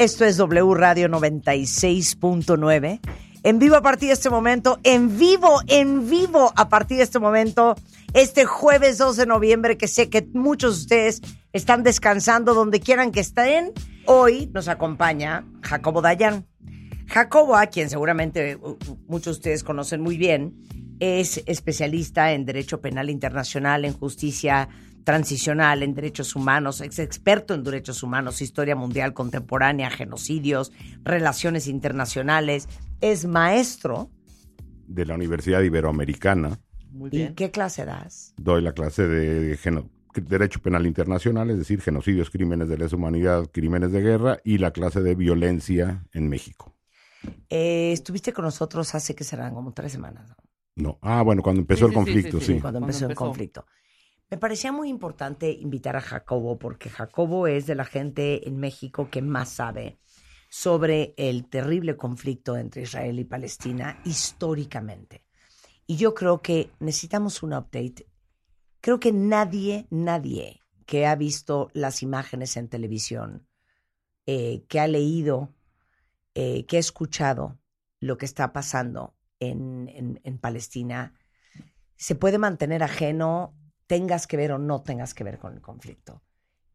Esto es W Radio 96.9. En vivo a partir de este momento, en vivo, en vivo a partir de este momento, este jueves 2 de noviembre, que sé que muchos de ustedes están descansando donde quieran que estén. Hoy nos acompaña Jacobo Dayan. Jacobo, a quien seguramente uh, uh, muchos de ustedes conocen muy bien, es especialista en Derecho Penal Internacional, en Justicia Transicional, en Derechos Humanos, es experto en Derechos Humanos, Historia Mundial Contemporánea, Genocidios, Relaciones Internacionales, es maestro. de la Universidad Iberoamericana. ¿Y qué clase das? Doy la clase de geno- Derecho Penal Internacional, es decir, genocidios, crímenes de lesa humanidad, crímenes de guerra, y la clase de violencia en México. Eh, estuviste con nosotros hace que serán como tres semanas, ¿no? No. Ah, bueno, cuando empezó el conflicto, sí. cuando empezó el conflicto. Me parecía muy importante invitar a Jacobo porque Jacobo es de la gente en México que más sabe sobre el terrible conflicto entre Israel y Palestina históricamente. Y yo creo que necesitamos un update. Creo que nadie, nadie que ha visto las imágenes en televisión, eh, que ha leído, eh, que ha escuchado lo que está pasando en, en- en Palestina, se puede mantener ajeno, tengas que ver o no tengas que ver con el conflicto.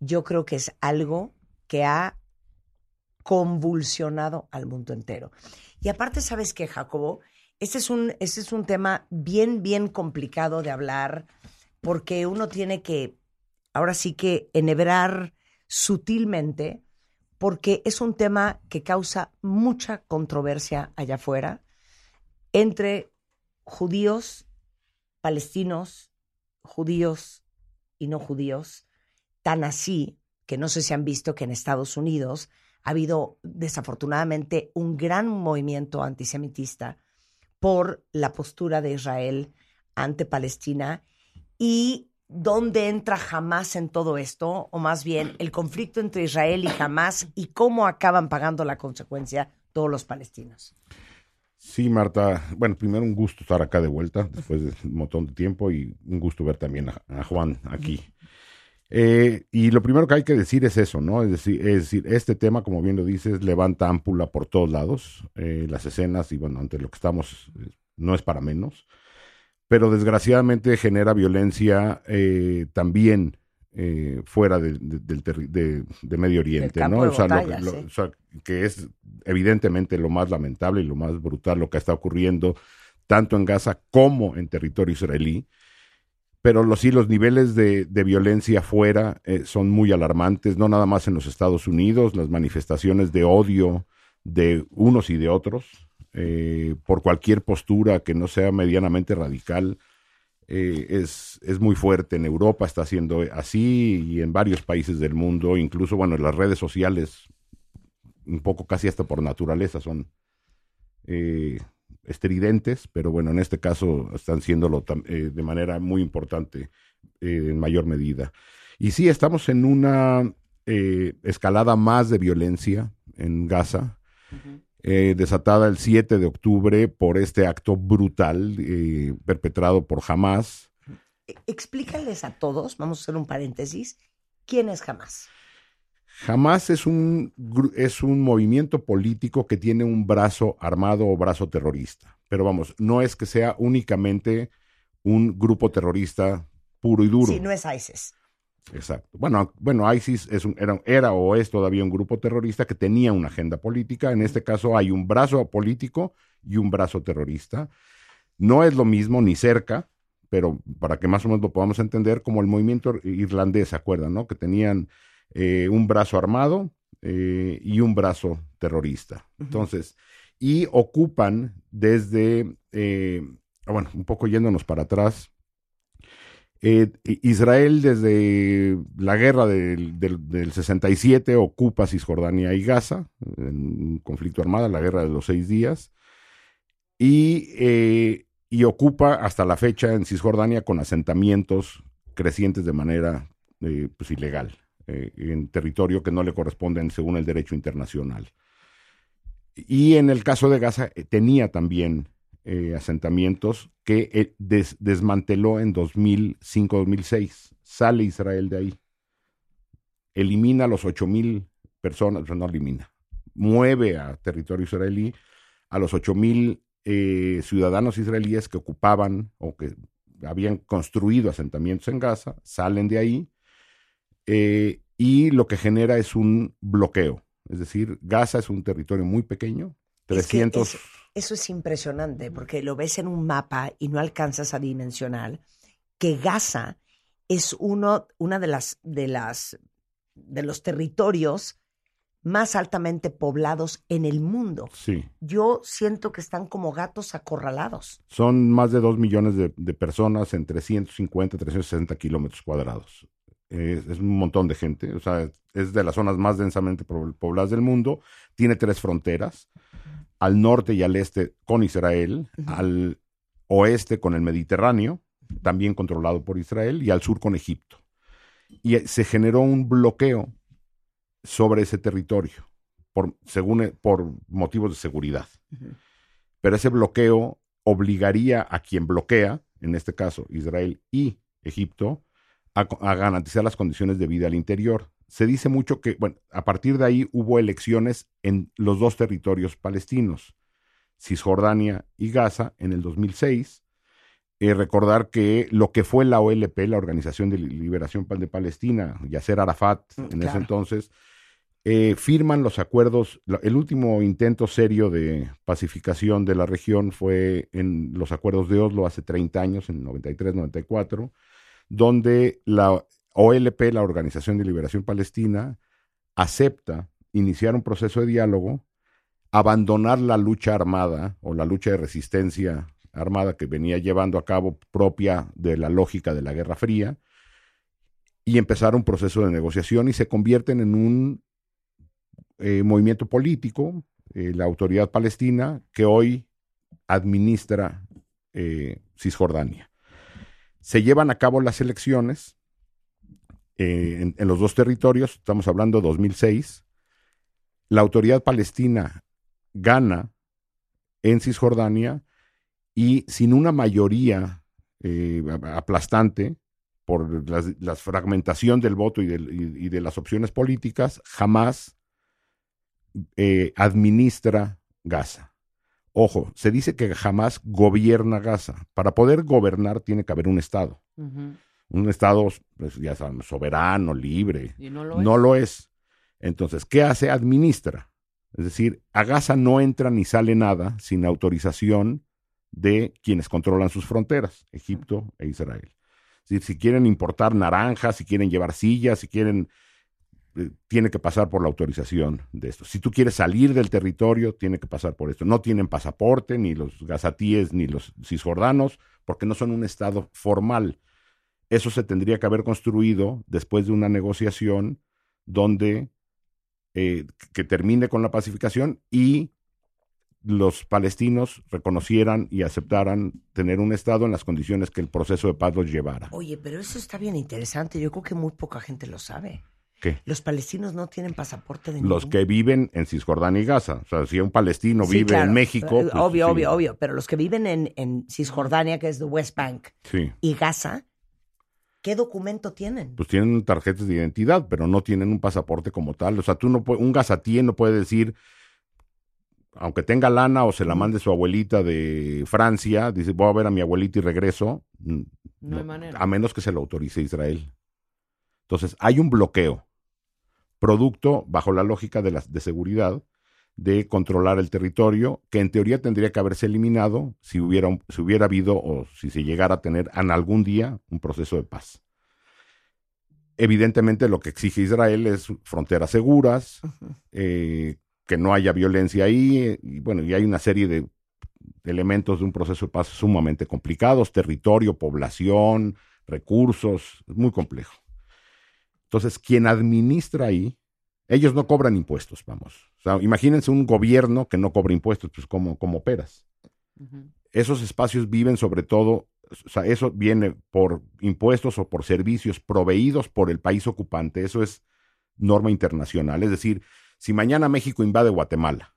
Yo creo que es algo que ha convulsionado al mundo entero. Y aparte, ¿sabes qué, Jacobo? Este es un, este es un tema bien, bien complicado de hablar porque uno tiene que, ahora sí que enhebrar sutilmente porque es un tema que causa mucha controversia allá afuera entre judíos, palestinos, judíos y no judíos, tan así que no sé si han visto que en Estados Unidos ha habido desafortunadamente un gran movimiento antisemitista por la postura de Israel ante Palestina y dónde entra Hamas en todo esto, o más bien el conflicto entre Israel y Hamas y cómo acaban pagando la consecuencia todos los palestinos. Sí, Marta. Bueno, primero un gusto estar acá de vuelta después de un montón de tiempo y un gusto ver también a, Juan aquí. Eh, y lo primero que hay que decir es eso, ¿no? Es decir, es decir, este tema, como bien lo dices, levanta ámpula por todos lados. Eh, las escenas y bueno, ante lo que estamos, eh, no es para menos. Pero desgraciadamente genera violencia también eh, fuera de- de- del terri- de, de Medio Oriente, ¿no? O sea, lo batalla, que- lo- sí. o sea, que es evidentemente lo más lamentable y lo más brutal lo que está ocurriendo tanto en Gaza como en territorio israelí. Pero los, sí, los niveles de, violencia afuera eh, son muy alarmantes, no nada más en los Estados Unidos, las manifestaciones de odio de unos y de otros, eh, por cualquier postura que no sea medianamente radical, eh, es, es muy fuerte. En Europa está siendo así y en varios países del mundo, incluso, bueno, en las redes sociales, un poco casi hasta por naturaleza, son eh, estridentes, pero bueno, en este caso están siéndolo eh, de manera muy importante, eh, en mayor medida. Y sí, estamos en una, eh, escalada más de violencia en Gaza, eh, desatada el 7 de octubre por este acto brutal eh, perpetrado por Hamas. E- Explícales a todos, vamos a hacer un paréntesis, ¿quién es Hamas? Hamas es un, es un movimiento político que tiene un brazo armado o brazo terrorista. Pero vamos, no es que sea únicamente un grupo terrorista puro y duro. Sí, no es ISIS. Exacto. Bueno, bueno, ISIS es un- era, era o es todavía un grupo terrorista que tenía una agenda política. En este caso hay un brazo político y un brazo terrorista. No es lo mismo ni cerca, pero para que más o menos lo podamos entender, como el movimiento irlandés, ¿se acuerdan? No? Que tenían eh, un brazo armado eh, y un brazo terrorista. Entonces, y ocupan desde, eh, bueno, un poco yéndonos para atrás, eh, Israel desde la guerra del, del- del 67 ocupa Cisjordania y Gaza, en un conflicto armado, la guerra de los seis días, y, eh, y ocupa hasta la fecha en Cisjordania con asentamientos crecientes de manera eh, pues, ilegal, en territorio que no le corresponden según el derecho internacional. Y en el caso de Gaza tenía también eh, asentamientos que eh, des- desmanteló en 2005-2006. Sale Israel de ahí. Elimina a los 8.000 personas, no elimina, mueve a territorio israelí a los 8.000 eh, ciudadanos israelíes que ocupaban o que habían construido asentamientos en Gaza, salen de ahí eh, y lo que genera es un bloqueo. Es decir, Gaza es un territorio muy pequeño, Es que 300... eso, es impresionante porque lo ves en un mapa y no alcanzas a dimensionar que Gaza es uno una de las de las de los territorios más altamente poblados en el mundo. Sí, Yo siento que están como gatos acorralados. son más de 2 millones de, de personas en 350, 360 kilómetros cuadrados. Es, es un montón de gente, o sea, es de las zonas más densamente po- pobladas del mundo. Tiene tres fronteras, al norte y al este con Israel, al oeste con el Mediterráneo, también controlado por Israel, y al sur con Egipto. Y eh, se generó un bloqueo sobre ese territorio, por, según, eh, por motivos de seguridad pero ese bloqueo obligaría a quien bloquea, en este caso Israel y Egipto, a, garantizar las condiciones de vida al interior. Se dice mucho que, bueno, a partir de ahí hubo elecciones en los dos territorios palestinos, Cisjordania y Gaza, en el 2006. Eh, recordar que lo que fue la OLP, la Organización de Liberación de Palestina, Yasser Arafat, Mm, en ese entonces, eh, firman los acuerdos. El último intento serio de pacificación de la región fue en los acuerdos de Oslo hace 30 años, en 93-94, donde la OLP, la Organización de Liberación Palestina, acepta iniciar un proceso de diálogo, abandonar la lucha armada o la lucha de resistencia armada que venía llevando a cabo propia de la lógica de la Guerra Fría y empezar un proceso de negociación y se convierten en un eh, movimiento político, eh, la autoridad palestina, que hoy administra eh, Cisjordania. Se llevan a cabo las elecciones eh, en, los dos territorios, estamos hablando de 2006. La autoridad palestina gana en Cisjordania y sin una mayoría eh, aplastante por la fragmentación del voto y de las opciones políticas, jamás eh, administra Gaza. Ojo, se dice que jamás gobierna Gaza. Para poder gobernar tiene que haber un Estado. Un Estado, pues, ya saben, soberano, libre. Y no lo no es. lo es. Entonces, ¿qué hace? Administra. Es decir, a Gaza no entra ni sale nada sin autorización de quienes controlan sus fronteras, Egipto e Israel. Es decir, si quieren importar naranjas, si quieren llevar sillas, si quieren, tiene que pasar por la autorización de esto. Si tú quieres salir del territorio, tiene que pasar por esto. No tienen pasaporte, ni los gazatíes, ni los cisjordanos, porque no son un Estado formal. Eso se tendría que haber construido después de una negociación donde eh, que termine con la pacificación y los palestinos reconocieran y aceptaran tener un Estado en las condiciones que el proceso de paz los llevara. Oye, pero eso está bien interesante. Yo creo que muy poca gente lo sabe. ¿Qué? Los palestinos no tienen pasaporte de Los ningún- que viven en Cisjordania y Gaza. O sea, si un palestino Sí, vive claro. en México. Pues, obvio, sí. obvio, obvio. Pero los que viven en, en Cisjordania, que es the West Bank, Sí. y Gaza, ¿qué documento tienen? Pues tienen tarjetas de identidad, pero no tienen un pasaporte como tal. O sea, tú no puedes, un gazatí no puede decir, aunque tenga lana o se la mande su abuelita de Francia, dice, voy a ver a mi abuelita y regreso. No hay manera. A menos que se lo autorice Israel. Entonces, hay un bloqueo, producto, bajo la lógica de, de seguridad, de controlar el territorio, que en teoría tendría que haberse eliminado si hubiera, si hubiera habido o si se llegara a tener en algún día un proceso de paz. Evidentemente lo que exige Israel es fronteras seguras, eh, que no haya violencia ahí, y bueno, y hay una serie de elementos de un proceso de paz sumamente complicados, territorio, población, recursos, es muy complejo. Entonces, quien administra ahí, ellos no cobran impuestos, vamos. O sea, imagínense un gobierno que no cobra impuestos, pues ¿cómo, cómo operas? Esos espacios viven sobre todo, o sea, eso viene por impuestos o por servicios proveídos por el país ocupante, eso es norma internacional. Es decir, si mañana México invade Guatemala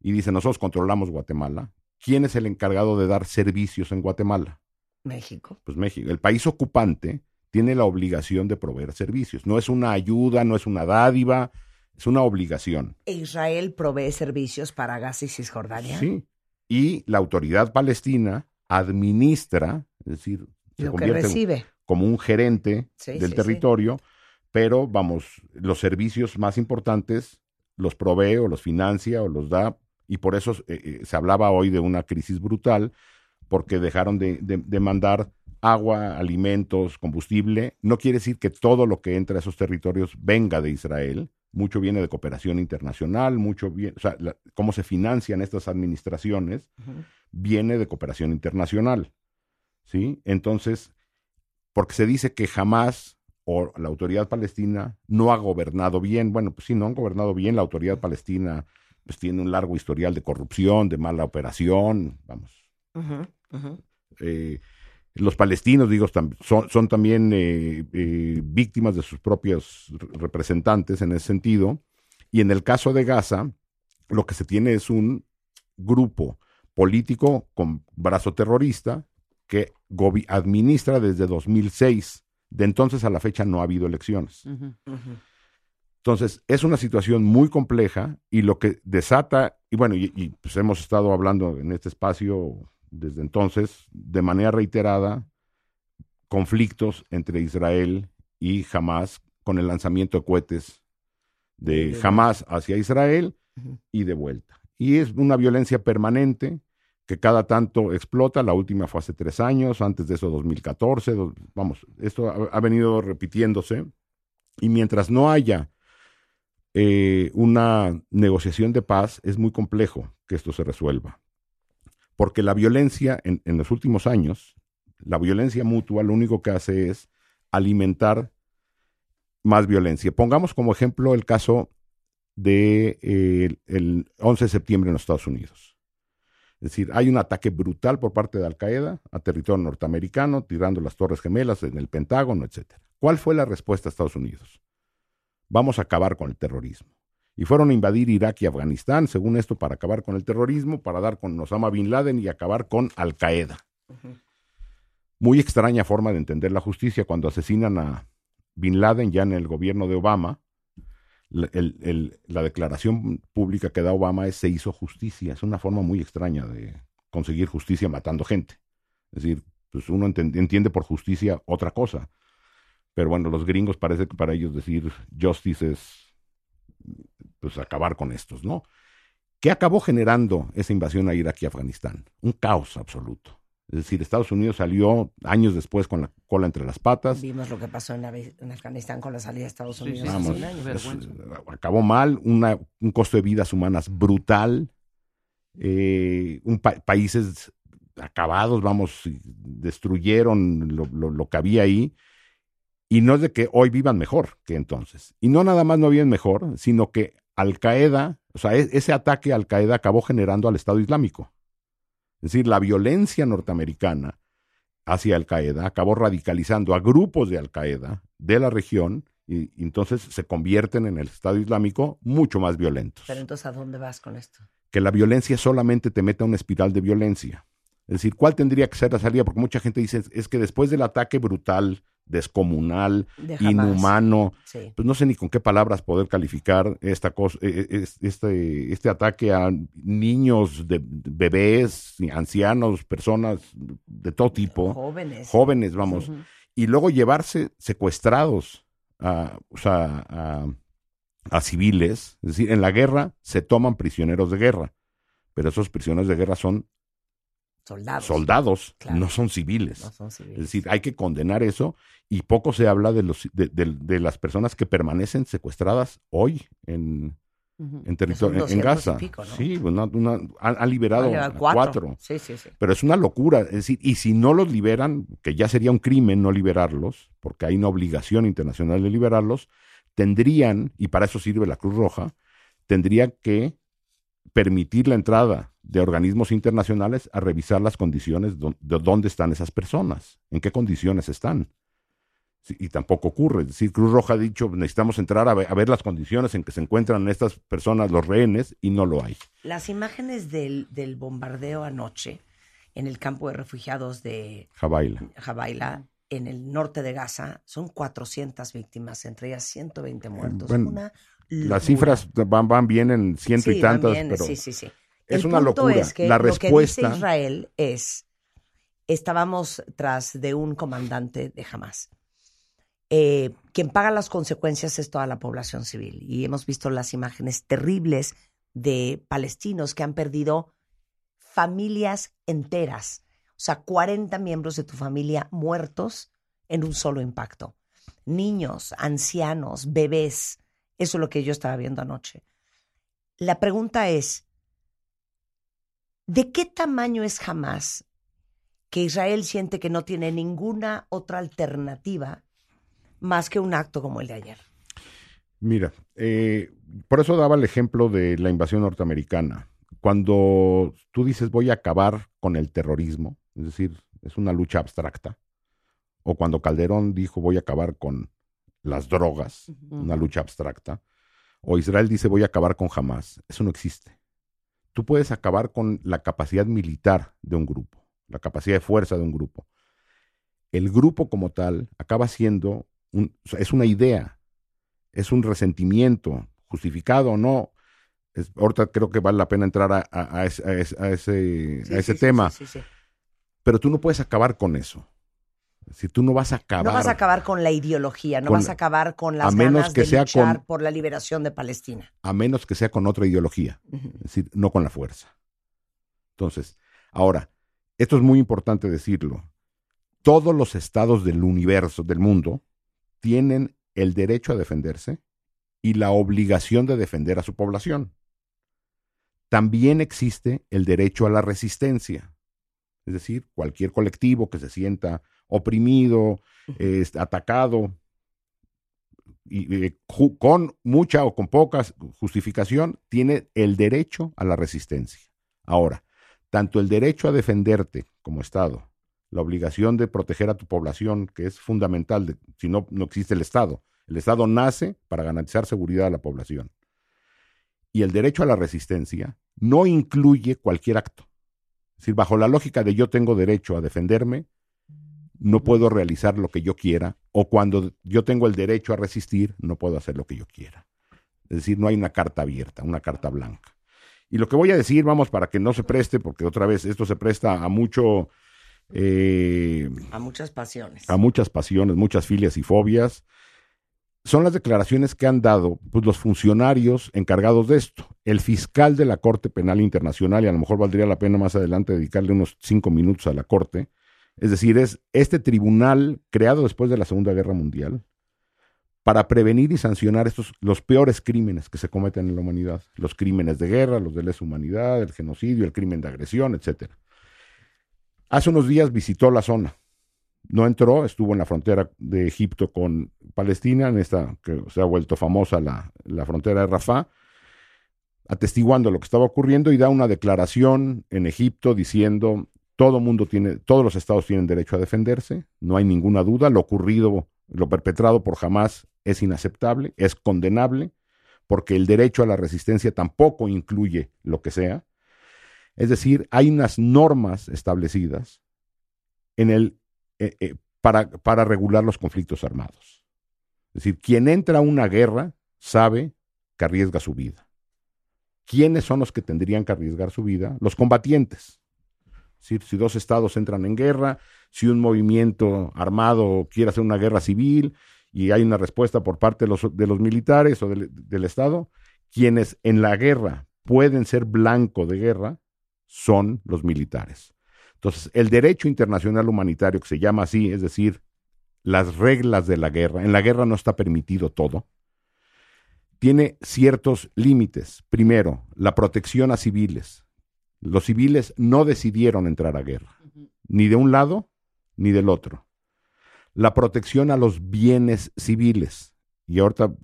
y dice nosotros controlamos Guatemala, ¿quién es el encargado de dar servicios en Guatemala? México. Pues México. El país ocupante tiene la obligación de proveer servicios. No es una ayuda, no es una dádiva, es una obligación. ¿E Israel provee servicios para Gaza y Cisjordania. Sí. Y la autoridad palestina administra, es decir, se Lo que en- recibe. como un gerente Sí, del sí, territorio, pero vamos, los servicios más importantes los provee o los financia o los da, y por eso eh, eh, se hablaba hoy de una crisis brutal, porque dejaron de, de- de mandar agua, alimentos, combustible. No quiere decir que todo lo que entra a esos territorios venga de Israel. Mucho viene de cooperación internacional, mucho viene, o sea, la- cómo se financian estas administraciones viene de cooperación internacional. ¿Sí? Entonces, porque se dice que jamás o la autoridad palestina no ha gobernado bien. Bueno, pues sí, no han gobernado bien. La autoridad palestina pues tiene un largo historial de corrupción, de mala operación, vamos. Ujú. Eh, los palestinos, digo, son, son también eh, eh, víctimas de sus propios re- representantes en ese sentido. Y en el caso de Gaza, lo que se tiene es un grupo político con brazo terrorista que administra desde 2006. De entonces a la fecha no ha habido elecciones. Entonces, es una situación muy compleja y lo que desata, y bueno, y, y, pues hemos estado hablando en este espacio desde entonces, de manera reiterada, conflictos entre Israel y Hamas con el lanzamiento de cohetes de Hamas hacia Israel y de vuelta. Y es una violencia permanente que cada tanto explota. La última fue hace tres años, antes de eso 2014. do- vamos, esto ha, ha venido repitiéndose. Y mientras no haya eh, una negociación de paz, es muy complejo que esto se resuelva. Porque la violencia en, los últimos años, la violencia mutua, lo único que hace es alimentar más violencia. Pongamos como ejemplo el caso de eh, el 11 de septiembre en los Estados Unidos. Es decir, hay un ataque brutal por parte de Al Qaeda a territorio norteamericano, tirando las Torres Gemelas en el Pentágono, etcétera. ¿Cuál fue la respuesta de Estados Unidos? Vamos a acabar con el terrorismo. Y fueron a invadir Irak y Afganistán, según esto, para acabar con el terrorismo, para dar con Osama Bin Laden y acabar con Al Qaeda. Muy extraña forma de entender la justicia cuando asesinan a Bin Laden ya en el gobierno de Obama. La, el- el- la declaración pública que da Obama es se hizo justicia. Es una forma muy extraña de conseguir justicia matando gente. Es decir, pues uno entiende por justicia otra cosa. Pero bueno, los gringos parece que para ellos decir justice es pues acabar con estos, ¿no? ¿Qué acabó generando esa invasión a Irak y Afganistán? Un caos absoluto. Es decir, Estados Unidos salió años después con la cola entre las patas. Vimos lo que pasó en, Afganistán con la salida de Estados Unidos sí, hace Vamos, un año. sí. es- Vergüenza. acabó mal, una- un costo de vidas humanas brutal, eh, un pa- países acabados, vamos, destruyeron lo, lo- lo que había ahí, y no es de que hoy vivan mejor que entonces. Y no nada más no viven mejor, sino que Al Qaeda, o sea, e- ese ataque a Al Qaeda acabó generando al Estado Islámico. Es decir, la violencia norteamericana hacia Al Qaeda acabó radicalizando a grupos de Al Qaeda de la región Y, y entonces se convierten en el Estado Islámico mucho más violentos. Pero entonces, ¿a dónde vas con esto? Que la violencia solamente te meta a una espiral de violencia. Es decir, ¿cuál tendría que ser la salida? Porque mucha gente dice, es que después del ataque brutal, descomunal, De inhumano, Sí. pues no sé ni con qué palabras poder calificar esta cosa, eh, es- este, este ataque a niños, de, bebés, ancianos, personas de todo tipo, Jóvenes. jóvenes, vamos, y luego llevarse secuestrados a, o sea, a, a civiles. Es decir, en la guerra se toman prisioneros de guerra, pero esos prisioneros de guerra son Soldados. soldados, Claro. no son civiles. No son civiles. Es decir, hay que condenar eso y poco se habla de, los, de, de- de las personas que permanecen secuestradas hoy en, en territorio, en 200 y Gaza. pico, ¿no? Sí, una- una- han, han liberado cuatro. cuatro. Sí, sí, sí. Pero es una locura. Es decir, y si no los liberan, que ya sería un crimen no liberarlos, porque hay una obligación internacional de liberarlos, tendrían, y para eso sirve la Cruz Roja, tendría que permitir la entrada de organismos internacionales a revisar las condiciones de dónde están esas personas, en qué condiciones están. Y tampoco ocurre. Es decir, Cruz Roja ha dicho, necesitamos entrar a ver, a ver las condiciones en que se encuentran estas personas, los rehenes, y no lo hay. Las imágenes del, del bombardeo anoche en el campo de refugiados de Jabaila. Jabaila, en el norte de Gaza, son 400 víctimas, entre ellas 120 muertos. bueno, una Las cifras van, van bien en ciento Sí, y tantas, bien, pero sí, sí, sí. es El una punto locura. es que la lo respuesta, que dice Israel es, estábamos tras de un comandante de Hamas. Eh, quien paga las consecuencias es toda la población civil. Y hemos visto las imágenes terribles de palestinos que han perdido familias enteras. O sea, 40 miembros de tu familia muertos en un solo impacto. Niños, ancianos, bebés. Eso es lo que yo estaba viendo anoche. La pregunta es, ¿de qué tamaño es jamás que Israel siente que no tiene ninguna otra alternativa más que un acto como el de ayer? mira, eh, por eso daba el ejemplo de la invasión norteamericana. Cuando tú dices voy a acabar con el terrorismo, es decir, es una lucha abstracta, o cuando Calderón dijo voy a acabar con las drogas, una lucha abstracta, o Israel dice voy a acabar con Hamas, eso no existe. Tú puedes acabar con la capacidad militar de un grupo, la capacidad de fuerza de un grupo. El grupo como tal acaba siendo, un- es una idea, es un resentimiento, justificado o no. Es- ahorita creo que vale la pena entrar a, a- a ese, a ese- Sí, ese sí, tema, sí, sí, sí. Pero tú no puedes acabar con eso. Si tú no vas a acabar. No vas a acabar con la ideología, no Con- vas a acabar con las a menos ganas que de sea luchar con- por la liberación de Palestina. a menos que sea con otra ideología, es decir, no con la fuerza. Entonces, ahora, esto es muy importante decirlo. Todos los estados del universo, del mundo, tienen el derecho a defenderse y la obligación de defender a su población. También existe el derecho a la resistencia, es decir, cualquier colectivo que se sienta oprimido, eh, atacado, y, eh, con mucha o con poca justificación, tiene el derecho a la resistencia. Ahora, tanto el derecho a defenderte como Estado, la obligación de proteger a tu población, que es fundamental, de- si no, no existe el Estado. El Estado nace para garantizar seguridad a la población. Y el derecho a la resistencia no incluye cualquier acto. Es decir, bajo la lógica de yo tengo derecho a defenderme, no puedo realizar lo que yo quiera, o cuando yo tengo el derecho a resistir, no puedo hacer lo que yo quiera. Es decir, no hay una carta abierta, una carta blanca. Y lo que voy a decir, vamos, para que no se preste, porque otra vez esto se presta a mucho, eh, A muchas pasiones. a muchas pasiones, muchas filias y fobias, son las declaraciones que han dado pues, los funcionarios encargados de esto. El fiscal de la Corte Penal Internacional, y a lo mejor valdría la pena más adelante dedicarle unos cinco minutos a la Corte, es decir, es este tribunal creado después de la Segunda Guerra Mundial para prevenir y sancionar estos los peores crímenes que se cometen en la humanidad, los crímenes de guerra, los de lesa humanidad, el genocidio, el crimen de agresión, etcétera. Hace unos días visitó la zona. No entró, estuvo en la frontera de Egipto con Palestina, en esta que se ha vuelto famosa la, la frontera de Rafah, atestiguando lo que estaba ocurriendo y da una declaración en Egipto diciendo todo mundo tiene, todos los estados tienen derecho a defenderse, no hay ninguna duda, lo ocurrido lo perpetrado por Hamas es inaceptable, es condenable, porque el derecho a la resistencia tampoco incluye lo que sea. Es decir, hay unas normas establecidas en el, eh, eh, para, para regular los conflictos armados. Es decir, quien entra a una guerra sabe que arriesga su vida. ¿Quiénes son los que tendrían que arriesgar su vida? Los combatientes. Es decir, si dos estados entran en guerra, si un movimiento armado quiere hacer una guerra civil y hay una respuesta por parte de los, de los militares o del, del Estado, quienes en la guerra pueden ser blanco de guerra son los militares. Entonces, el derecho internacional humanitario, que se llama así, es decir, las reglas de la guerra, en la guerra no está permitido todo, tiene ciertos límites. Primero, la protección a civiles. Los civiles no decidieron entrar a guerra, ni de un lado ni del otro. La protección a los bienes civiles. Y ahorita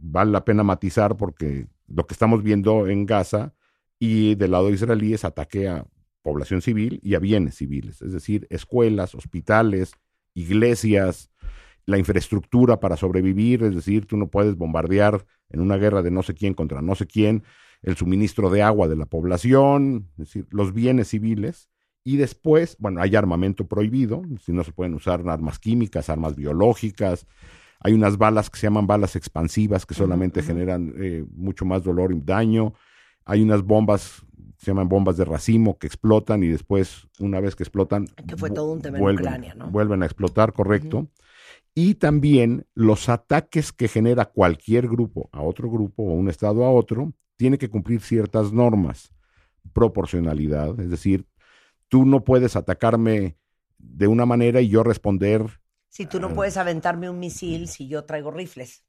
vale la pena matizar porque lo que estamos viendo en Gaza y del lado israelí es ataque a población civil y a bienes civiles, es decir, escuelas, hospitales, iglesias, la infraestructura para sobrevivir, es decir, tú no puedes bombardear en una guerra de no sé quién contra no sé quién el suministro de agua de la población, es decir, los bienes civiles. Y después, bueno, hay armamento prohibido, si no se pueden usar armas químicas, armas biológicas. Hay unas balas que se llaman balas expansivas que solamente generan eh, mucho más dolor y daño. Hay unas bombas, se llaman bombas de racimo, que explotan y después, una vez que explotan, Que fue todo un tema en vuelven, Ucrania, ¿no? vuelven a explotar, correcto. Y también los ataques que genera cualquier grupo a otro grupo o un estado a otro, tiene que cumplir ciertas normas. Proporcionalidad, es decir, tú no puedes atacarme de una manera y yo responder Si tú no puedes aventarme un misil si yo traigo rifles.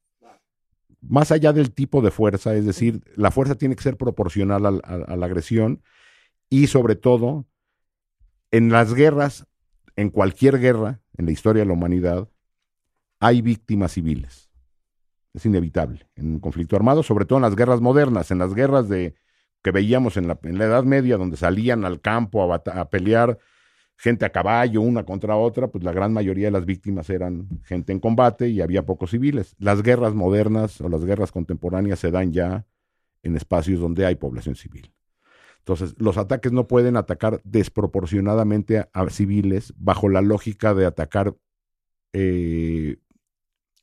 Más allá del tipo de fuerza, es decir, la fuerza tiene que ser proporcional al- a, la agresión y sobre todo en las guerras, en cualquier guerra en la historia de la humanidad, hay víctimas civiles. Es inevitable en un conflicto armado, sobre todo en las guerras modernas, en las guerras de que veíamos en la, en la Edad Media, donde salían al campo a pelear gente a caballo, una contra otra, pues la gran mayoría de las víctimas eran gente en combate y había pocos civiles. Las guerras modernas o las guerras contemporáneas se dan ya en espacios donde hay población civil. Entonces, los ataques no pueden atacar desproporcionadamente a, a civiles bajo la lógica de atacar eh,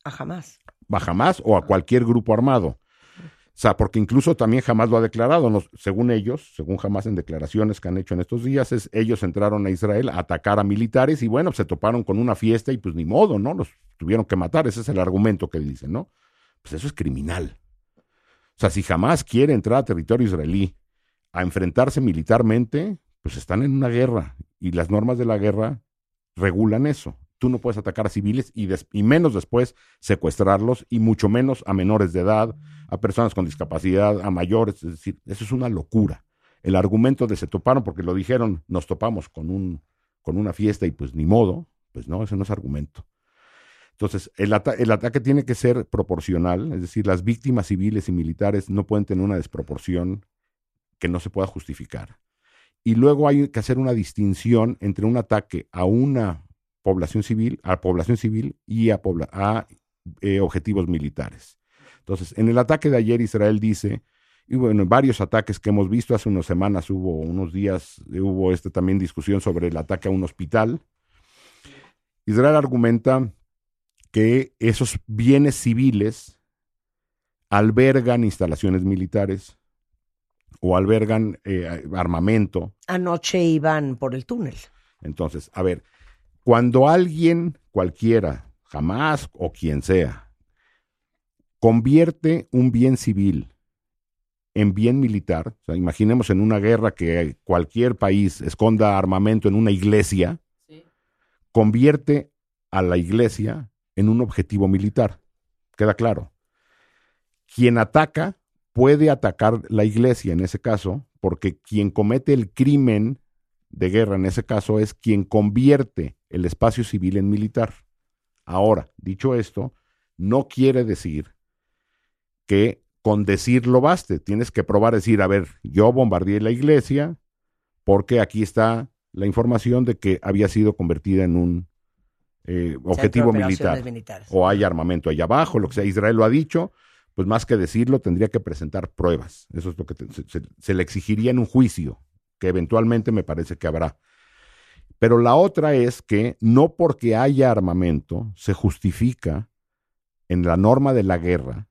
A jamás. a Hamas o a cualquier grupo armado. O sea, porque incluso también jamás lo ha declarado, según ellos, según jamás en declaraciones que han hecho en estos días, es ellos entraron a Israel a atacar a militares y bueno, se toparon con una fiesta y pues ni modo, ¿no? Los tuvieron que matar, ese es el argumento que dicen, ¿no? Pues eso es criminal. O sea, si jamás quiere entrar a territorio israelí a enfrentarse militarmente, pues están en una guerra y las normas de la guerra regulan eso. Tú no puedes atacar a civiles y, des- y menos después secuestrarlos y mucho menos a menores de edad, a personas con discapacidad, a mayores. Es decir, eso es una locura. El argumento de se toparon porque lo dijeron, nos topamos con, un, con una fiesta y pues ni modo, pues no, ese no es argumento. Entonces, el, ata- el ataque tiene que ser proporcional, es decir, las víctimas civiles y militares no pueden tener una desproporción que no se pueda justificar. Y luego hay que hacer una distinción entre un ataque a una población civil, a población civil y a, pobla- a eh, objetivos militares. Entonces, en el ataque de ayer Israel dice, y bueno, en varios ataques que hemos visto, hace unas semanas hubo, unos días, eh, hubo este, también discusión sobre el ataque a un hospital. Israel argumenta que esos bienes civiles albergan instalaciones militares o albergan eh, armamento. Anoche iban por el túnel. Entonces, a ver, cuando alguien, cualquiera, jamás o quien sea, convierte un bien civil en bien militar, o sea, imaginemos en una guerra que cualquier país esconda armamento en una iglesia, convierte a la iglesia en un objetivo militar. Queda claro. Quien ataca puede atacar la iglesia en ese caso, porque quien comete el crimen de guerra en ese caso es quien convierte el espacio civil en militar. Ahora, dicho esto, no quiere decir que con decirlo baste. Tienes que probar, decir, a ver, yo bombardeé la iglesia porque aquí está la información de que había sido convertida en un eh, objetivo militar o hay armamento allá abajo, lo que sea. Israel lo ha dicho, pues más que decirlo, tendría que presentar pruebas. Eso es lo que te- se, se- se le exigiría en un juicio, que eventualmente me parece que habrá. Pero la otra es que no porque haya armamento se justifica en la norma de la guerra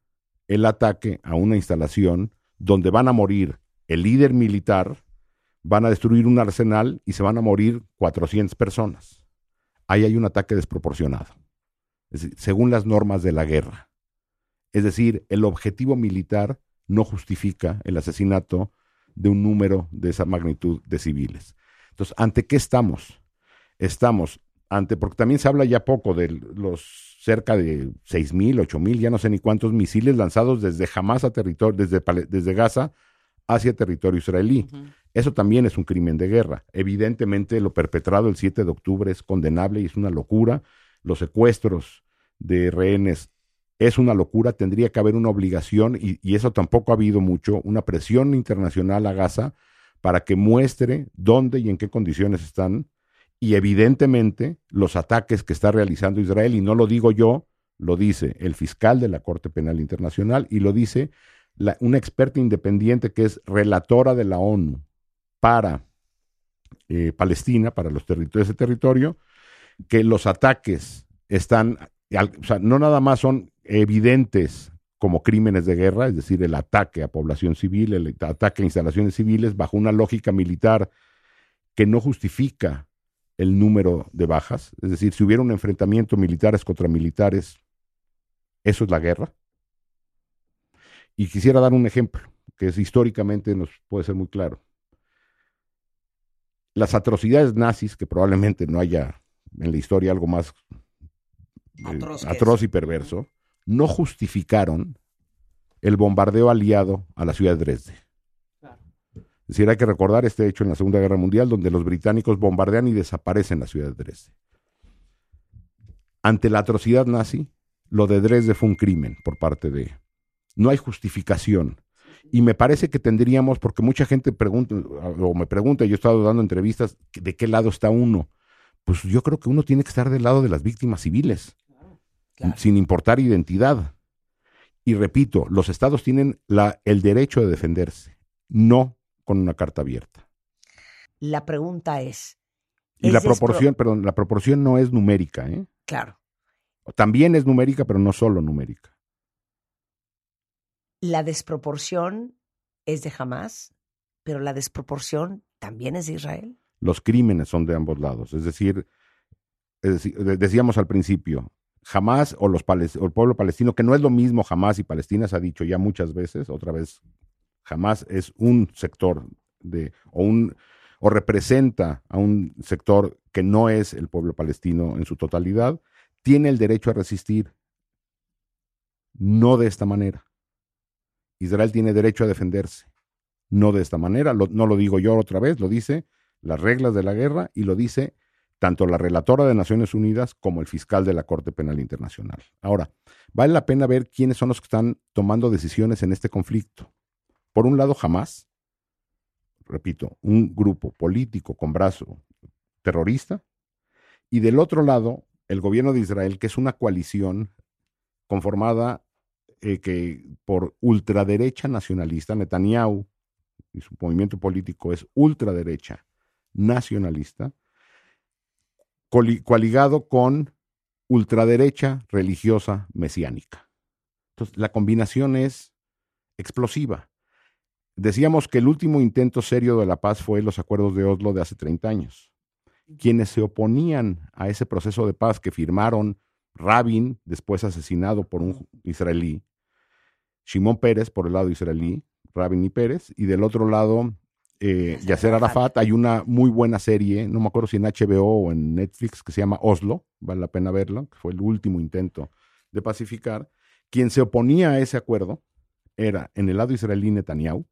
el ataque a una instalación donde van a morir el líder militar, van a destruir un arsenal y se van a morir 400 personas. Ahí hay un ataque desproporcionado, es decir, según las normas de la guerra. Es decir, el objetivo militar no justifica el asesinato de un número de esa magnitud de civiles. Entonces, ¿ante qué estamos? Estamos ante, porque también se habla ya poco de los cerca de 6.000, 8.000, ya no sé ni cuántos misiles lanzados desde Hamas a territorio, desde, desde Gaza hacia territorio israelí. Eso también es un crimen de guerra. Evidentemente, lo perpetrado el 7 de octubre es condenable y es una locura. Los secuestros de rehenes es una locura. Tendría que haber una obligación, y, eso tampoco ha habido mucho, una presión internacional a Gaza para que muestre dónde y en qué condiciones están. Y evidentemente, los ataques que está realizando Israel, y no lo digo yo, lo dice el fiscal de la Corte Penal Internacional y lo dice la- una experta independiente que es relatora de la ONU para eh, Palestina, para los territorios de ese territorio, que los ataques están, o sea, no nada más son evidentes como crímenes de guerra, es decir, el ataque a población civil, el ataque a instalaciones civiles bajo una lógica militar que no justifica el número de bajas, es decir, si hubiera un enfrentamiento militares contra militares, eso es la guerra. Y quisiera dar un ejemplo, que es históricamente nos puede ser muy claro. Las atrocidades nazis, que probablemente no haya en la historia algo más Atroz que atroz y perverso, no justificaron el bombardeo aliado a la ciudad de Dresde. Es decir, hay que recordar este hecho en la Segunda Guerra Mundial, donde los británicos bombardean y desaparecen la ciudad de Dresde. Ante la atrocidad nazi, lo de Dresde fue un crimen por parte de... No hay justificación. Y me parece que tendríamos, porque mucha gente pregunta, o me pregunta, yo he estado dando entrevistas, ¿de qué lado está uno? Pues yo creo que uno tiene que estar del lado de las víctimas civiles, Claro. sin importar identidad. Y repito, los estados tienen la, el derecho de defenderse, no con una carta abierta. La pregunta es. Y ¿es la proporción, perdón, la proporción no es numérica, ¿eh? Claro. También es numérica, pero no solo numérica. La desproporción es de Hamas, pero la desproporción también es de Israel. Los crímenes son de ambos lados. Es decir, es decir, de- decíamos al principio, jamás o, los o el pueblo palestino, que no es lo mismo jamás y Palestina, se ha dicho ya muchas veces, otra vez, jamás es un sector de, o un o representa a un sector que no es el pueblo palestino en su totalidad, tiene el derecho a resistir. No de esta manera. Israel tiene derecho a defenderse. No de esta manera. No lo digo yo otra vez, lo dice las reglas de la guerra y lo dice tanto la relatora de Naciones Unidas como el fiscal de la Corte Penal Internacional. Ahora, vale la pena ver quiénes son los que están tomando decisiones en este conflicto. Por un lado, jamás, repito, un grupo político con brazo terrorista, y del otro lado, el gobierno de Israel, que es una coalición conformada eh, que por ultraderecha nacionalista, Netanyahu y su movimiento político es ultraderecha nacionalista, coli- coaligado con ultraderecha religiosa mesiánica. Entonces, la combinación es explosiva. Decíamos que el último intento serio de la paz fue los acuerdos de Oslo de hace 30 años. Quienes se oponían a ese proceso de paz que firmaron Rabin, después asesinado por un israelí, Shimon Pérez por el lado israelí, Rabin y Pérez, y del otro lado eh, Yasser Arafat. Hay una muy buena serie, no me acuerdo si en HBO o en Netflix, que se llama Oslo, vale la pena verlo, que fue el último intento de pacificar. Quien se oponía a ese acuerdo era en el lado israelí Netanyahu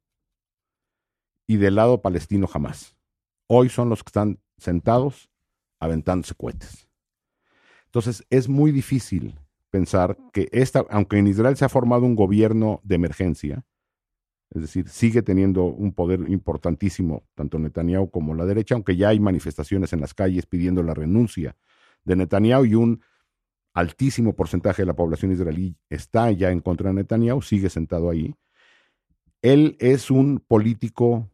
y del lado palestino jamás. Hoy son los que están sentados aventándose cohetes. Entonces es muy difícil pensar que esta, aunque en Israel se ha formado un gobierno de emergencia, es decir, sigue teniendo un poder importantísimo tanto Netanyahu como la derecha, aunque ya hay manifestaciones en las calles pidiendo la renuncia de Netanyahu y un altísimo porcentaje de la población israelí está ya en contra de Netanyahu, sigue sentado ahí. Él es un político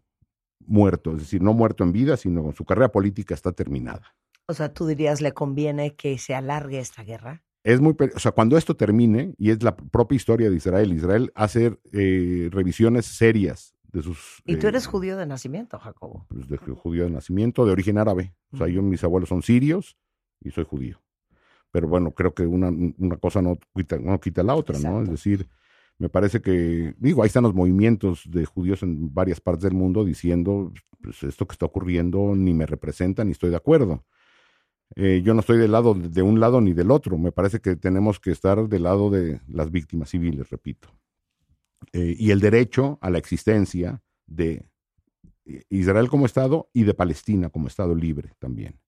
muerto, es decir, no muerto en vida, sino su carrera política está terminada. O sea, tú dirías, ¿le conviene que se alargue esta guerra? Es muy, o sea, cuando esto termine, y es la propia historia de Israel, Israel hace eh, revisiones serias de sus... Y tú eh, eres judío de nacimiento, Jacobo. pues, de judío de nacimiento, de origen árabe. O sea, yo, mis abuelos son sirios y soy judío. Pero bueno, creo que una, una cosa no quita, no quita la otra, ¿no? Es decir, me parece que, digo, ahí están los movimientos de judíos en varias partes del mundo diciendo, pues esto que está ocurriendo ni me representa ni estoy de acuerdo. Eh, yo no estoy del lado de un lado ni del otro. Me parece que tenemos que estar del lado de las víctimas civiles, repito. Eh, y el derecho a la existencia de Israel como Estado y de Palestina como Estado libre también.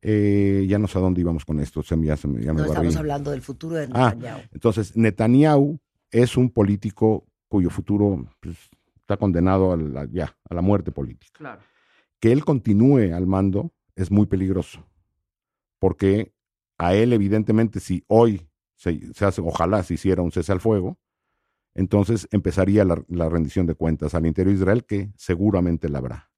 Eh, ya no sé a dónde íbamos con esto, se me- ya, se me, ya me No barrí. estamos hablando del futuro de Ah, Netanyahu. Entonces, Netanyahu es un político cuyo futuro pues, está condenado a la, ya, a la muerte política. Claro. Que él continúe al mando es muy peligroso, porque a él evidentemente si hoy se, hace, ojalá se hiciera un cese al fuego, entonces empezaría la, rendición de cuentas al interior de Israel, que seguramente la habrá.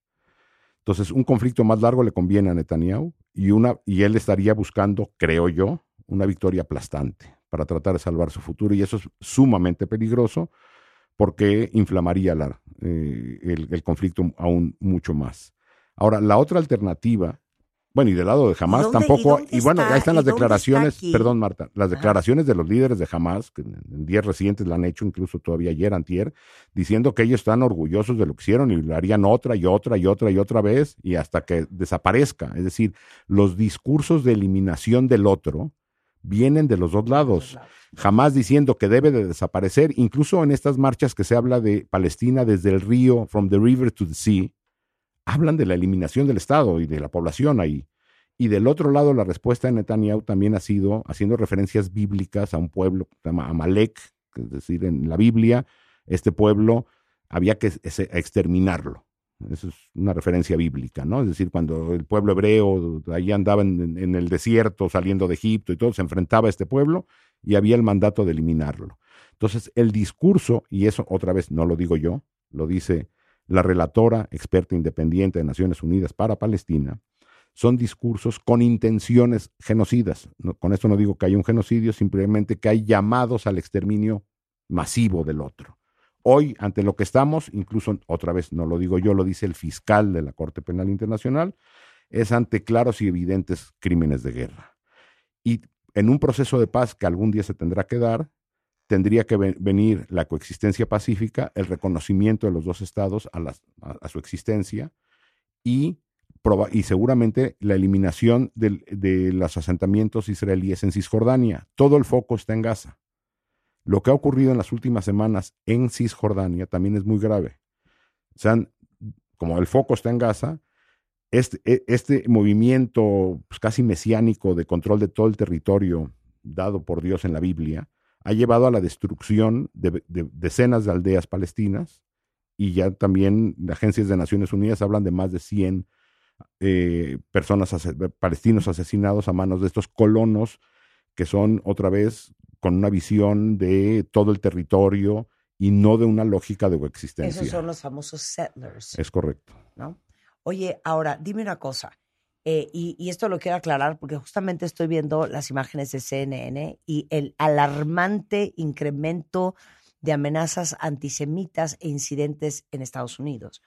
Entonces, un conflicto más largo le conviene a Netanyahu y, una, y él estaría buscando, creo yo, una victoria aplastante para tratar de salvar su futuro. Y eso es sumamente peligroso porque inflamaría la, eh, el conflicto aún mucho más. Ahora, la otra alternativa, bueno, y del lado de Hamas y tampoco, dónde y, bueno, está- ahí están y las declaraciones, perdón Marta, las Ajá. declaraciones de los líderes de Hamas, que en en días recientes la han hecho, incluso todavía ayer, antier, diciendo que ellos están orgullosos de lo que hicieron y lo harían otra y otra y otra y otra vez y hasta que desaparezca. Es decir, los discursos de eliminación del otro vienen de los dos lados. Jamás diciendo que debe de desaparecer, incluso en estas marchas que se habla de Palestina desde el río, from the river to the sea, hablan de la eliminación del Estado y de la población ahí. Y del otro lado, la respuesta de Netanyahu también ha sido haciendo referencias bíblicas a un pueblo que se llama Amalek, es decir, en la Biblia, este pueblo había que exterminarlo. Eso es una referencia bíblica, ¿no? Es decir, cuando el pueblo hebreo ahí andaba en, en el desierto, saliendo de Egipto y todo, se enfrentaba a este pueblo y había el mandato de eliminarlo. Entonces, el discurso, y eso otra vez no lo digo yo, lo dice la relatora experta independiente de Naciones Unidas para Palestina, son discursos con intenciones genocidas. No- con esto no digo que haya un genocidio, simplemente que hay llamados al exterminio masivo del otro. Hoy, ante lo que estamos, incluso otra vez no lo digo yo, lo dice el fiscal de la Corte Penal Internacional, es ante claros y evidentes crímenes de guerra. Y en un proceso de paz que algún día se tendrá que dar, tendría que ven- venir la coexistencia pacífica, el reconocimiento de los dos estados a, su existencia y, seguramente la eliminación de los asentamientos israelíes en Cisjordania. Todo el foco está en Gaza. Lo que ha ocurrido en las últimas semanas en Cisjordania también es muy grave. O sea, como el foco está en Gaza, este, e- este movimiento pues, casi mesiánico de control de todo el territorio dado por Dios en la Biblia ha llevado a la destrucción de, de decenas de aldeas palestinas y ya también agencias de Naciones Unidas hablan de más de 100 eh, personas, ase- palestinos asesinados a manos de estos colonos que son otra vez con una visión de todo el territorio y no de una lógica de coexistencia. Esos son los famosos settlers, Es correcto. ¿no? Oye, ahora, dime una cosa. Eh, y, y esto lo quiero aclarar porque justamente estoy viendo las imágenes de CNN y el alarmante incremento de amenazas antisemitas e incidentes en Estados Unidos.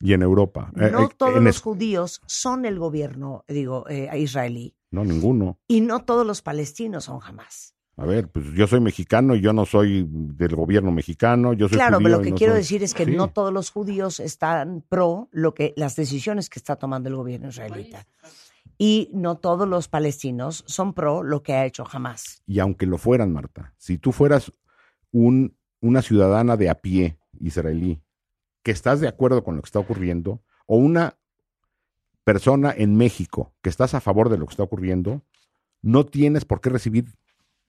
Y en Europa. Eh, No eh, todos los es- judíos son el gobierno, digo, eh, israelí. No, ninguno. Y no todos los palestinos son jamás. A ver, pues yo soy mexicano y yo no soy del gobierno mexicano, yo soy Claro, judío pero lo que no quiero soy- decir es que Sí. no todos los judíos están pro lo que las decisiones que está tomando el gobierno israelita. Y no todos los palestinos son pro lo que ha hecho jamás. Y aunque lo fueran, Marta, si tú fueras un, una ciudadana de a pie israelí, que estás de acuerdo con lo que está ocurriendo, o una persona en México que estás a favor de lo que está ocurriendo, no tienes por qué recibir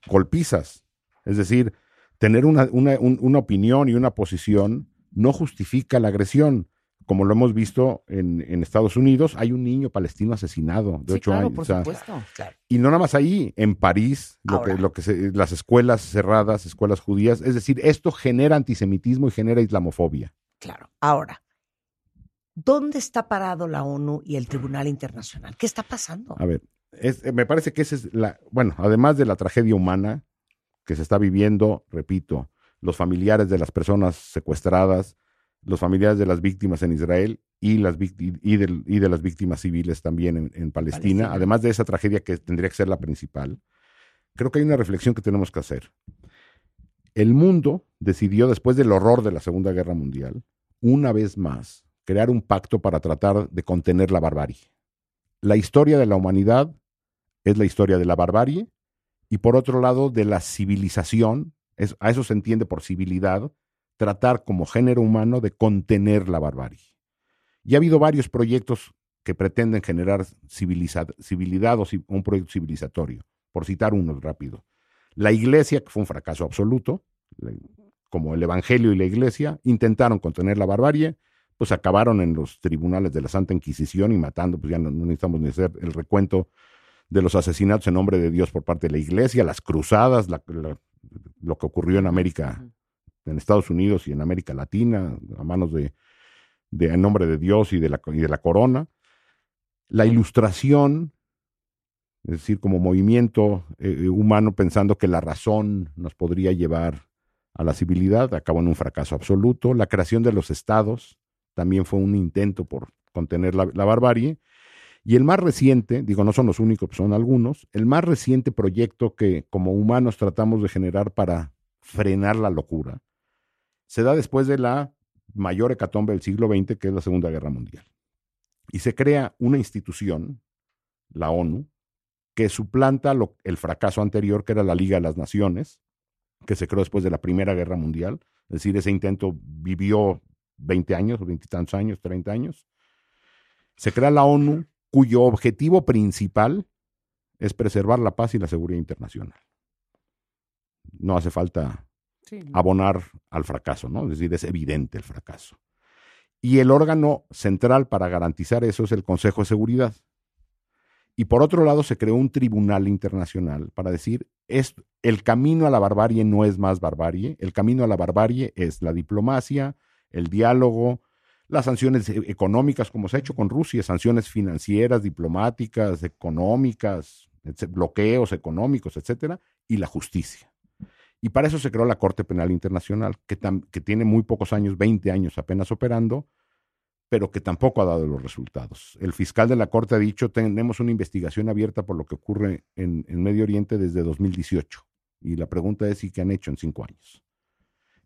golpizas. Es decir, tener una, una, un- una opinión y una posición no justifica la agresión. como lo hemos visto en, en Estados Unidos, hay un niño palestino asesinado de Sí, ocho claro, años. por o sea, supuesto. Claro. y no nada más ahí, en París, lo Ahora. que, lo que se- las escuelas cerradas, escuelas judías, es decir, esto genera antisemitismo y genera islamofobia. Claro. Ahora, ¿dónde está parado la ONU y el Tribunal Internacional? ¿Qué está pasando? A ver, es- eh, me parece que esa es la, bueno, además de la tragedia humana que se está viviendo, repito, los familiares de las personas secuestradas, los familiares de las víctimas en Israel y, las y, de las víctimas civiles también en, en Palestina, Palestina. además de esa tragedia que tendría que ser la principal, creo que hay una reflexión que tenemos que hacer. El mundo decidió, después del horror de la Segunda Guerra Mundial, una vez más, crear un pacto para tratar de contener la barbarie. La historia de la humanidad es la historia de la barbarie y por otro lado de la civilización, es- a eso se entiende por civilidad, tratar como género humano de contener la barbarie. Y ha habido varios proyectos que pretenden generar civilidad o un proyecto civilizatorio, por citar unos rápido. La iglesia, que fue un fracaso absoluto, como el Evangelio y la iglesia, intentaron contener la barbarie, pues acabaron en los tribunales de la Santa Inquisición y matando, pues ya no, no necesitamos ni hacer el recuento de los asesinatos en nombre de Dios por parte de la iglesia, las cruzadas, la- la- lo que ocurrió en América, en Estados Unidos y en América Latina, a manos de, de en nombre de Dios y de la, y de la corona. La ilustración, es decir, como movimiento eh, humano pensando que la razón nos podría llevar a la civilidad, acabó en un fracaso absoluto. La creación de los estados también fue un intento por contener la, barbarie. Y el más reciente, digo, no son los únicos, son algunos, el más reciente proyecto que como humanos tratamos de generar para frenar la locura, se da después de la mayor hecatombe del siglo XX, que es la Segunda Guerra Mundial. Y se crea una institución, la ONU, que suplanta el fracaso anterior, que era la Liga de las Naciones, que se creó después de la Primera Guerra Mundial. Es decir, ese intento vivió 20 años, o 20 y tantos años, 30 años. Se crea la ONU, cuyo objetivo principal es preservar la paz y la seguridad internacional. No hace falta abonar al fracaso, ¿no? Es decir, es evidente el fracaso. Y el órgano central para garantizar eso es el Consejo de Seguridad. Y por otro lado, se creó un tribunal internacional para decir, es, el camino a la barbarie no es más barbarie, el camino a la barbarie es la diplomacia, el diálogo, las sanciones e- económicas, como se ha hecho con Rusia, sanciones financieras, diplomáticas, económicas, bloqueos económicos, etcétera, y la justicia. Y para eso se creó la Corte Penal Internacional, que, que tiene muy pocos años, 20 años apenas operando, pero que tampoco ha dado los resultados. El fiscal de la Corte ha dicho, tenemos una investigación abierta por lo que ocurre en, en Medio Oriente desde 2018. Y la pregunta es, ¿y qué han hecho en cinco años?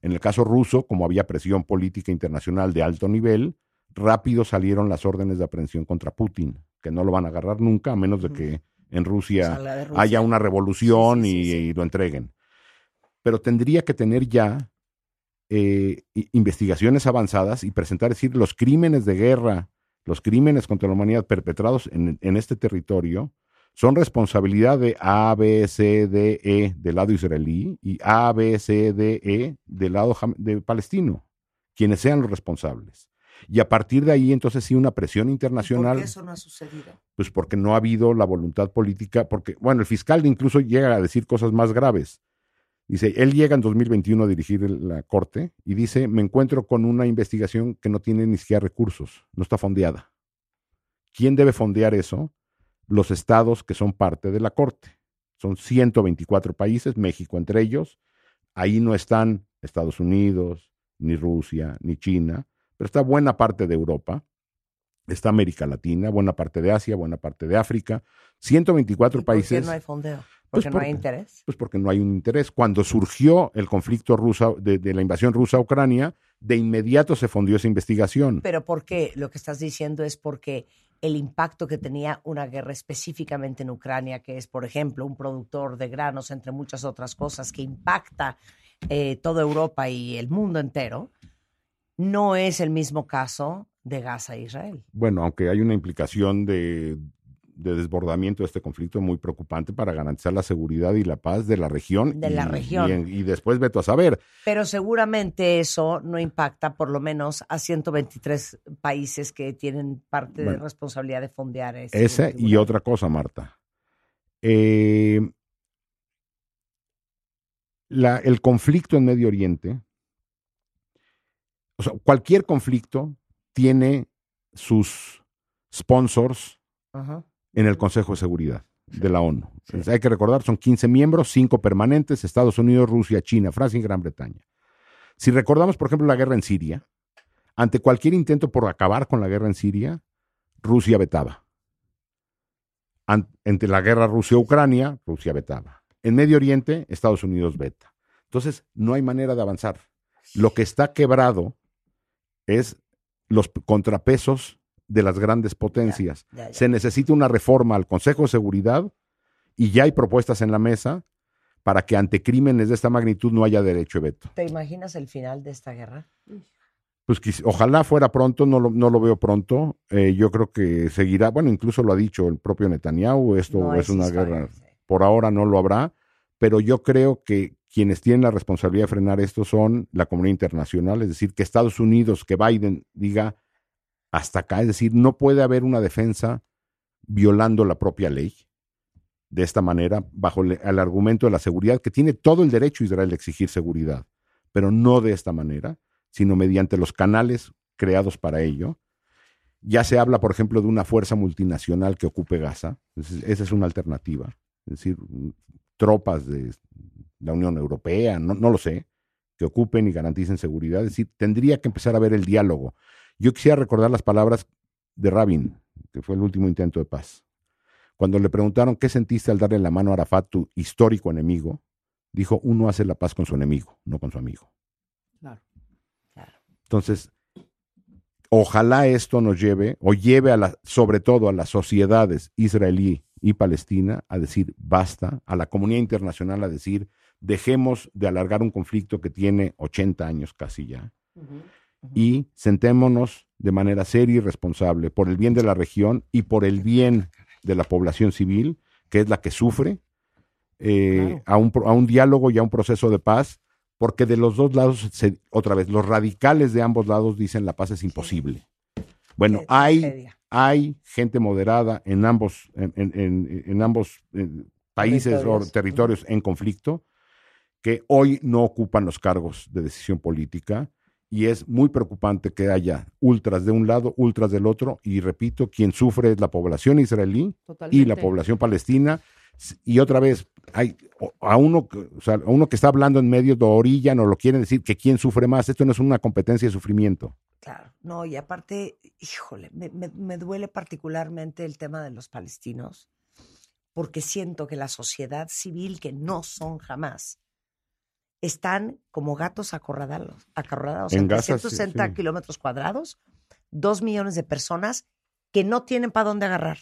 En el caso ruso, como había presión política internacional de alto nivel, rápido salieron las órdenes de aprehensión contra Putin, que no lo van a agarrar nunca, a menos de que en Rusia, haya una revolución Sí, sí, y, sí, sí. y lo entreguen. Pero tendría que tener ya eh, investigaciones avanzadas y presentar, es decir, los crímenes de guerra, los crímenes contra la humanidad perpetrados en, en este territorio son responsabilidad de A, B, C, D, E del lado israelí y A, B, C, D, E del lado de palestino, quienes sean los responsables. Y a partir de ahí, entonces sí, una presión ¿Por internacional qué eso no ha sucedido? pues porque no ha habido la voluntad política, porque, bueno, el fiscal incluso llega a decir cosas más graves. Dice, él llega en 2021 a dirigir la corte y dice, me encuentro con una investigación que no tiene ni siquiera recursos, no está fondeada. ¿Quién debe fondear eso? Los estados que son parte de la corte. Son 124 países, México entre ellos. Ahí no están Estados Unidos, ni Rusia, ni China, pero está buena parte de Europa está América Latina, buena parte de Asia, buena parte de África, 124 ¿Y ¿Por países. qué no hay fondeo? Pues ¿Porque no porque- hay interés? Pues porque no hay un interés. Cuando surgió el conflicto ruso, de, de la invasión rusa a Ucrania, de inmediato se fundió esa investigación. Pero ¿por qué? Lo que estás diciendo es porque el impacto que tenía una guerra específicamente en Ucrania, que es, por ejemplo, un productor de granos, entre muchas otras cosas, que impacta eh, toda Europa y el mundo entero, no es el mismo caso de Gaza e Israel. Bueno, aunque hay una implicación de de desbordamiento de este conflicto muy preocupante para garantizar la seguridad y la paz de la región. De la y- región. Y, después veto a saber. Pero seguramente eso no impacta por lo menos a 123 países que tienen parte de responsabilidad de fondear este Esa y otra cosa, Marta. Eh, la- el conflicto en Medio Oriente, o sea, cualquier conflicto tiene sus sponsors Ajá. En el Consejo de Seguridad de la ONU. Hay que recordar, son 15 miembros, 5 permanentes, Estados Unidos, Rusia, China, Francia y Gran Bretaña. Si recordamos, por ejemplo, la guerra en Siria, ante cualquier intento por acabar con la guerra en Siria, Rusia vetaba. Entre la guerra Rusia-Ucrania, Rusia vetaba. En Medio Oriente, Estados Unidos veta. Entonces, no hay manera de avanzar. Lo que está quebrado es los contrapesos de las grandes potencias. Ya, ya. Se necesita una reforma al Consejo de Seguridad y ya hay propuestas en la mesa para que ante crímenes de esta magnitud no haya derecho de veto. ¿Te imaginas el final de esta guerra? Pues ojalá fuera pronto, no lo, no lo veo pronto. Eh, yo creo que seguirá, bueno, incluso lo ha dicho el propio Netanyahu, esto No es una guerra, sí. por ahora no lo habrá, pero yo creo que quienes tienen la responsabilidad de frenar esto son la comunidad internacional, es decir, que Estados Unidos, que Biden diga hasta acá, es decir, no puede haber una defensa violando la propia ley de esta manera, bajo el argumento de la seguridad, que tiene todo el derecho Israel de exigir seguridad, pero no de esta manera, sino mediante los canales creados para ello. Ya se habla, por ejemplo, de una fuerza multinacional que ocupe Gaza. Esa es una alternativa. Es decir, tropas de la Unión Europea, no, no lo sé, que ocupen y garanticen seguridad. Es decir, tendría que empezar a ver el diálogo. Yo quisiera recordar las palabras de Rabin, que fue el último intento de paz. Cuando le preguntaron qué sentiste al darle la mano a Arafat, tu histórico enemigo, dijo, uno hace la paz con su enemigo, no con su amigo. Claro. Entonces, ojalá esto nos lleve, o lleve a la, sobre todo a las sociedades israelí y palestina a decir basta, a la comunidad internacional a decir dejemos de alargar un conflicto que tiene 80 años casi ya y sentémonos de manera seria y responsable por el bien de la región y por el bien de la población civil, que es la que sufre, eh, a, un, a un diálogo y a un proceso de paz, porque de los dos lados, se- otra vez, los radicales de ambos lados dicen la paz es imposible. Bueno, Qué hay, tragedia. hay gente moderada en ambos, en, en- en- en ambos eh, países Territorios. o territorios en conflicto que hoy no ocupan los cargos de decisión política y es muy preocupante que haya ultras de un lado, ultras del otro y repito, quien sufre es la población israelí y la población palestina y otra vez hay a uno que- o sea, a uno que está hablando en medio lo orillan o lo quieren decir que quién sufre más, esto no es una competencia de sufrimiento. Claro, no, y aparte, híjole, me, me- me duele particularmente el tema de los palestinos, porque siento que la sociedad civil, que no son jamás, están como gatos acorralados, acorralados En en Gaza, sí, 360 sí. kilómetros cuadrados, dos millones de personas que no tienen para dónde agarrar.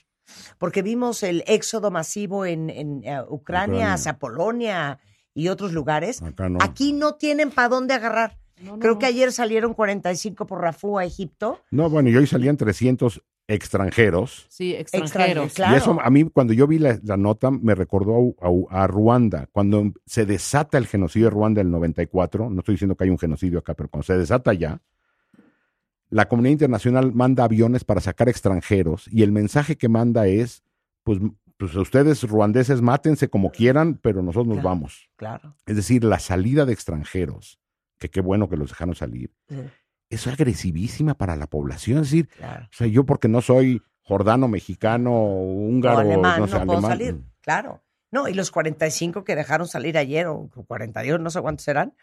Porque vimos el éxodo masivo en, en, eh, Ucrania, Ucrania. hacia Polonia y otros lugares. Acá no. Aquí no tienen para dónde agarrar. No, no, Creo no. que ayer salieron 45 por Rafú a Egipto. No, bueno, y hoy salían 300 extranjeros. Sí, Extranjeros, extranjeros. claro. Y eso a mí, cuando yo vi la, la nota, me recordó a, a- a Ruanda. Cuando se desata el genocidio de Ruanda del 94, no estoy diciendo que hay un genocidio acá, pero cuando se desata ya, la comunidad internacional manda aviones para sacar extranjeros y el mensaje que manda es, pues, pues ustedes ruandeses mátense como quieran, pero nosotros nos Claro. vamos. Claro. Es decir, la salida de extranjeros, que qué bueno que los dejaron salir, es agresivísima para la población. Es decir, Claro. o sea, yo porque no soy jordano, mexicano, húngaro, o alemán, no no, sé, puedo alemán. salir. Claro. No, y los 45 que dejaron salir ayer, o 42, no sé cuántos eran,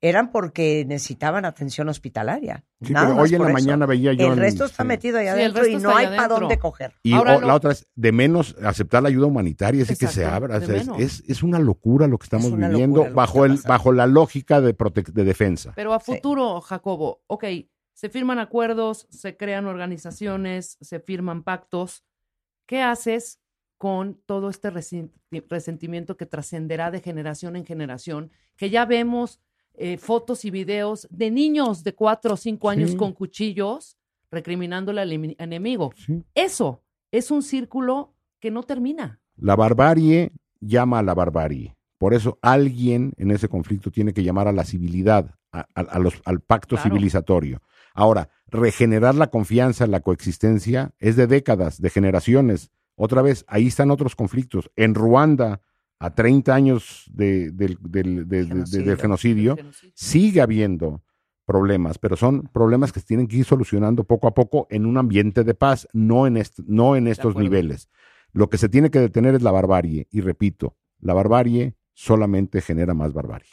eran porque necesitaban atención hospitalaria. Sí, Nada pero hoy en la eso. mañana veía yo. El en- resto está sí. metido allá Sí, adentro y no hay para dónde coger. Y Ahora o- lo- la otra es de menos aceptar la ayuda humanitaria, así que se abra. o de sea, es, es, es una locura lo que estamos Es viviendo bajo, el, bajo la lógica de, prote- de defensa. Pero a Sí. futuro, Jacobo, ok, se firman acuerdos, se crean organizaciones, se firman pactos. ¿Qué haces con todo este resen- resentimiento que trascenderá de generación en generación? Que ya vemos eh, fotos y videos de niños de cuatro o cinco años Sí. con cuchillos recriminándole al emi- enemigo. Sí. Eso es un círculo que no termina. La barbarie llama a la barbarie. Por eso alguien en ese conflicto tiene que llamar a la civilidad, a- a- a los- al pacto Claro. civilizatorio. Ahora, regenerar la confianza la coexistencia es de décadas, de generaciones. Otra vez, ahí están otros conflictos. En Ruanda, a 30 años de- del, del- de- de- de- Genocidio. del genocidio, El genocidio. sigue habiendo problemas, pero son problemas que se tienen que ir solucionando poco a poco en un ambiente de paz, no en, est- no en estos niveles. Lo que se tiene que detener es la barbarie, y repito, la barbarie solamente genera más barbarie.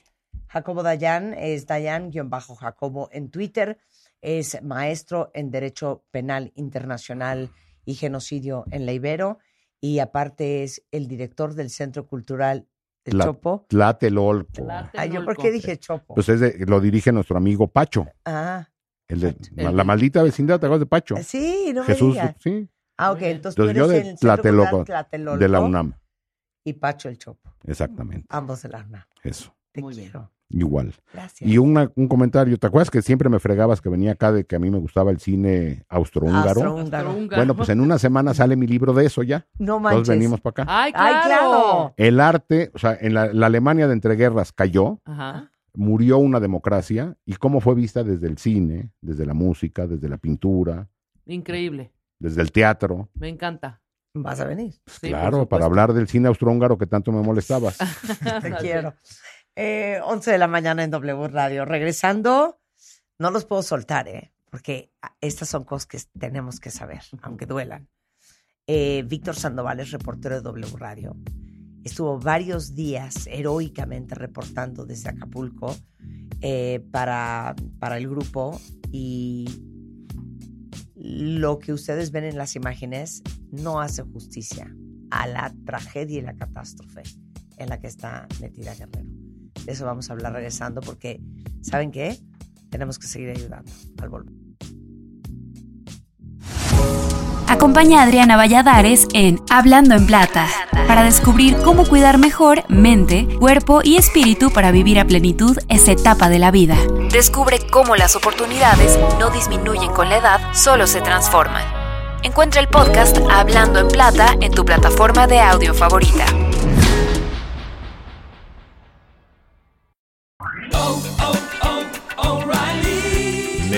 Jacobo Dayan es Dayan-Jacobo en Twitter. Es maestro en Derecho Penal Internacional y Genocidio en la Ibero. Y aparte es el director del Centro Cultural de La- Chopo. Tlatelolco. Tlatelolco. Ay, ¿yo por qué dije Chopo? Pues es de- lo dirige nuestro amigo Pacho, ah, el de El la maldita vecindad, ¿te acuerdas de Pacho? sí, no me Jesús, digas. sí, Ah, ok, bien. entonces tú Entonces yo eres de el Tlatelolco, Tlatelolco de la UNAM, y Pacho el Chopo. exactamente, Ambos de la UNAM. eso, Te Muy bien. Igual. Gracias. Y una- un comentario, ¿te acuerdas que siempre me fregabas que venía acá de que a mí me gustaba el cine austrohúngaro? Austrohúngaro. Bueno, pues en una semana sale mi libro de eso ya. No manches. Todos venimos para acá. ¡Ay, claro! ¡Ay, claro! El arte, o sea, en la, la Alemania de entreguerras cayó, Ajá. murió una democracia y cómo fue vista desde el cine, desde la música, desde la pintura, Increíble. desde el teatro. Me encanta. Vas a venir. Sí, claro, para hablar del cine austrohúngaro que tanto me molestabas. Te quiero. Eh, 11 de la mañana en W Radio. Regresando, no los puedo soltar, ¿eh? Porque estas son cosas que tenemos que saber, aunque duelan. Eh, Víctor Sandoval es reportero de W Radio. Estuvo varios días heroicamente reportando desde Acapulco eh, para, para el grupo y lo que ustedes ven en las imágenes no hace justicia a la tragedia y la catástrofe en la que está metida Guerrero. De eso vamos a hablar regresando porque, ¿saben qué? Tenemos que seguir ayudando al volver. Acompaña a Adriana Valladares en Hablando en Plata para descubrir cómo cuidar mejor mente, cuerpo y espíritu para vivir a plenitud esta etapa de la vida. Descubre cómo las oportunidades no disminuyen con la edad, solo se transforman. Encuentra el podcast Hablando en Plata en tu plataforma de audio favorita.